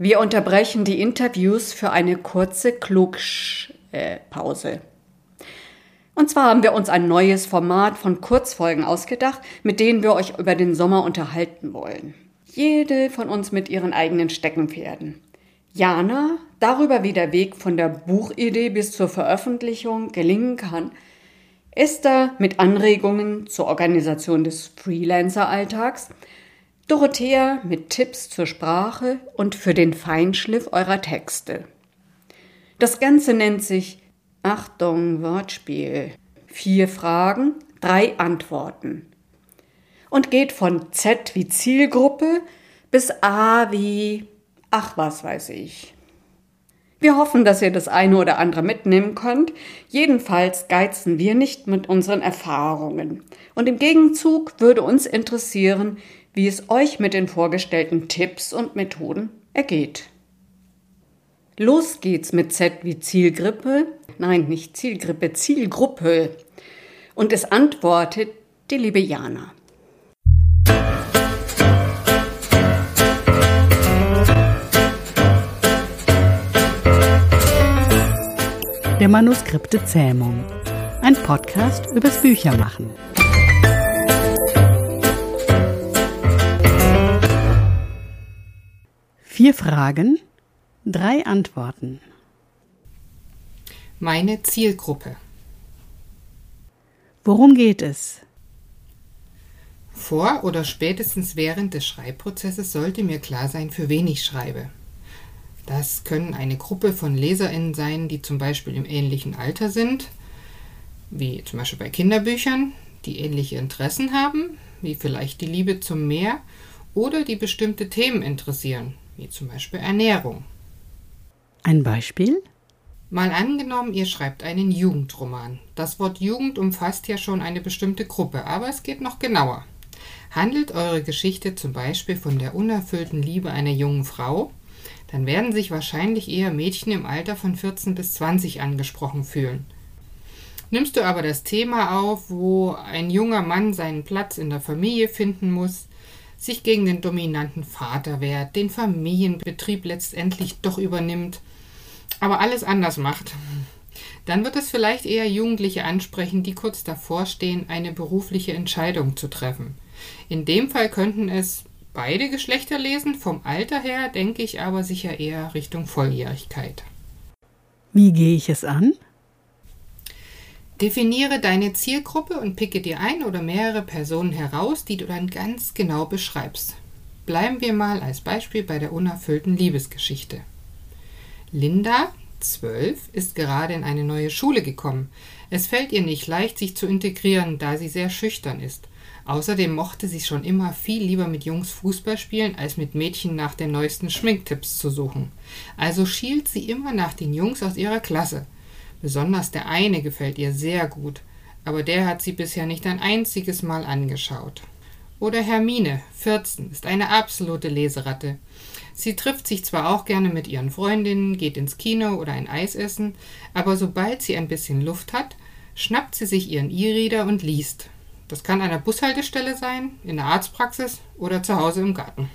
Wir unterbrechen die Interviews für eine kurze Klugsch-Pause. Und zwar haben wir uns ein neues Format von Kurzfolgen ausgedacht, mit denen wir euch über den Sommer unterhalten wollen. Jede von uns mit ihren eigenen Steckenpferden. Jana, darüber wie der Weg von der Buchidee bis zur Veröffentlichung gelingen kann. Esther mit Anregungen zur Organisation des Freelancer-Alltags Dorothea mit Tipps zur Sprache und für den Feinschliff eurer Texte. Das Ganze nennt sich Achtung, Wortspiel. Vier Fragen, drei Antworten. Und geht von Z wie Zielgruppe bis A wie ach was weiß ich. Wir hoffen, dass ihr das eine oder andere mitnehmen könnt. Jedenfalls geizen wir nicht mit unseren Erfahrungen. Und im Gegenzug würde uns interessieren, wie es euch mit den vorgestellten Tipps und Methoden ergeht. Los geht's mit Z wie Zielgrippe. Nein, nicht Zielgrippe, Zielgruppe. Und es antwortet die liebe Jana. Der Manuskripte Zähmung. Ein Podcast übers Büchermachen. Vier Fragen, drei Antworten. Meine Zielgruppe. Worum geht es? Vor oder spätestens während des Schreibprozesses sollte mir klar sein, für wen ich schreibe. Das können eine Gruppe von LeserInnen sein, die zum Beispiel im ähnlichen Alter sind, wie zum Beispiel bei Kinderbüchern, die ähnliche Interessen haben, wie vielleicht die Liebe zum Meer oder die bestimmte Themen interessieren, wie zum Beispiel Ernährung. Ein Beispiel? Mal angenommen, ihr schreibt einen Jugendroman. Das Wort Jugend umfasst ja schon eine bestimmte Gruppe, aber es geht noch genauer. Handelt eure Geschichte zum Beispiel von der unerfüllten Liebe einer jungen Frau, dann werden sich wahrscheinlich eher Mädchen im Alter von 14 bis 20 angesprochen fühlen. Nimmst du aber das Thema auf, wo ein junger Mann seinen Platz in der Familie finden muss, sich gegen den dominanten Vater wehrt, den Familienbetrieb letztendlich doch übernimmt, aber alles anders macht. Dann wird es vielleicht eher Jugendliche ansprechen, die kurz davor stehen, eine berufliche Entscheidung zu treffen. In dem Fall könnten es beide Geschlechter lesen, vom Alter her denke ich aber sicher eher Richtung Volljährigkeit. Wie gehe ich es an? Definiere deine Zielgruppe und picke dir ein oder mehrere Personen heraus, die du dann ganz genau beschreibst. Bleiben wir mal als Beispiel bei der unerfüllten Liebesgeschichte. Linda, 12, ist gerade in eine neue Schule gekommen. Es fällt ihr nicht leicht, sich zu integrieren, da sie sehr schüchtern ist. Außerdem mochte sie schon immer viel lieber mit Jungs Fußball spielen, als mit Mädchen nach den neuesten Schminktipps zu suchen. Also schielt sie immer nach den Jungs aus ihrer Klasse. Besonders der eine gefällt ihr sehr gut, aber der hat sie bisher nicht ein einziges Mal angeschaut. Oder Hermine, 14, ist eine absolute Leseratte. Sie trifft sich zwar auch gerne mit ihren Freundinnen, geht ins Kino oder ein Eis essen, aber sobald sie ein bisschen Luft hat, schnappt sie sich ihren E-Reader und liest. Das kann an der Bushaltestelle sein, in der Arztpraxis oder zu Hause im Garten.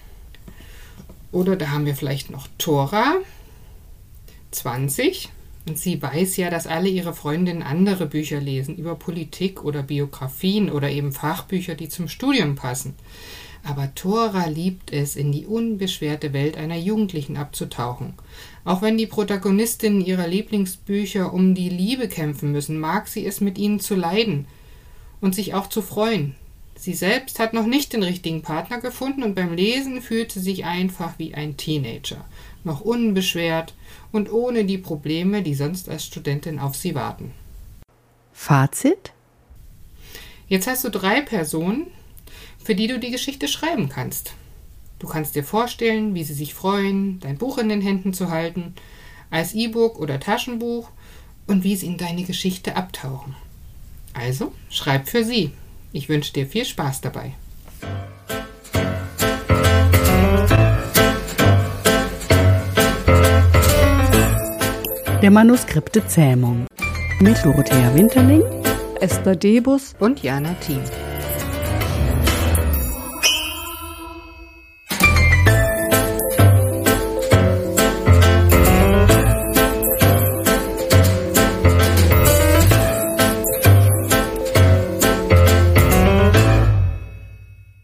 Oder da haben wir vielleicht noch Tora, 20, und sie weiß ja, dass alle ihre Freundinnen andere Bücher lesen, über Politik oder Biografien oder eben Fachbücher, die zum Studium passen. Aber Thora liebt es, in die unbeschwerte Welt einer Jugendlichen abzutauchen. Auch wenn die Protagonistinnen ihrer Lieblingsbücher um die Liebe kämpfen müssen, mag sie es mit ihnen zu leiden und sich auch zu freuen. Sie selbst hat noch nicht den richtigen Partner gefunden und beim Lesen fühlt sie sich einfach wie ein Teenager, noch unbeschwert und ohne die Probleme, die sonst als Studentin auf sie warten. Fazit? Jetzt hast du drei Personen, für die du die Geschichte schreiben kannst. Du kannst dir vorstellen, wie sie sich freuen, dein Buch in den Händen zu halten, als E-Book oder Taschenbuch und wie sie in deine Geschichte abtauchen. Also, schreib für sie. Ich wünsche dir viel Spaß dabei. Der Manuskripte Zähmung mit Dorothea Winterling, Esther Debus und Jana Thiem.